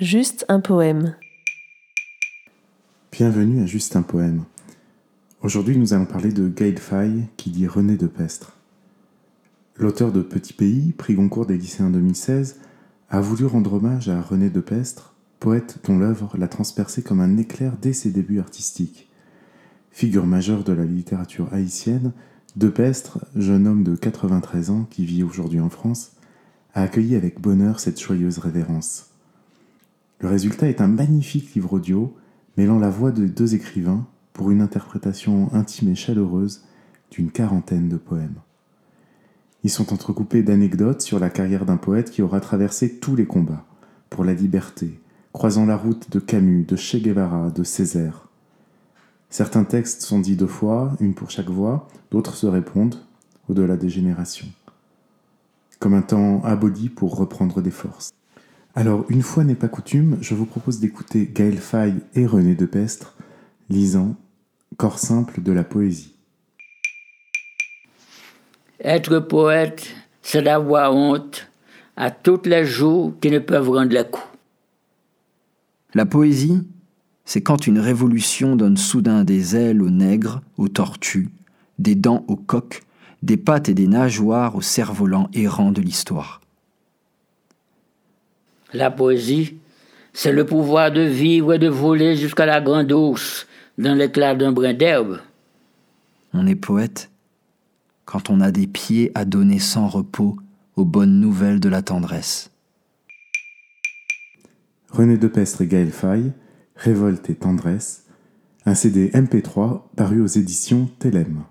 Juste un poème. Bienvenue à Juste un poème. Aujourd'hui, nous allons parler de Gaël Faye qui dit René de Pestre. L'auteur de Petit Pays, prix Goncourt des lycéens 2016, a voulu rendre hommage à René de Pestre, poète dont l'œuvre l'a transpercé comme un éclair dès ses débuts artistiques. Figure majeure de la littérature haïtienne, De Pestre, jeune homme de 93 ans qui vit aujourd'hui en France, a accueilli avec bonheur cette joyeuse révérence. Le résultat est un magnifique livre audio mêlant la voix de deux écrivains pour une interprétation intime et chaleureuse d'une quarantaine de poèmes. Ils sont entrecoupés d'anecdotes sur la carrière d'un poète qui aura traversé tous les combats pour la liberté, croisant la route de Camus, de Che Guevara, de Césaire. Certains textes sont dits deux fois, une pour chaque voix, d'autres se répondent, au-delà des générations. Comme un temps aboli pour reprendre des forces. Alors, une fois n'est pas coutume, je vous propose d'écouter Gaël Faye et René de Pestre lisant Corps simple de la poésie. Être poète, c'est d'avoir honte à toutes les jours qui ne peuvent rendre le coup. La poésie, c'est quand une révolution donne soudain des ailes aux nègres, aux tortues, des dents aux coqs, des pattes et des nageoires aux cerfs-volants errants de l'histoire. La poésie, c'est le pouvoir de vivre et de voler jusqu'à la grande ours dans l'éclat d'un brin d'herbe. On est poète quand on a des pieds à donner sans repos aux bonnes nouvelles de la tendresse. René de Pestre et Gaël Faye, Révolte et tendresse, un CD MP3 paru aux éditions Telem.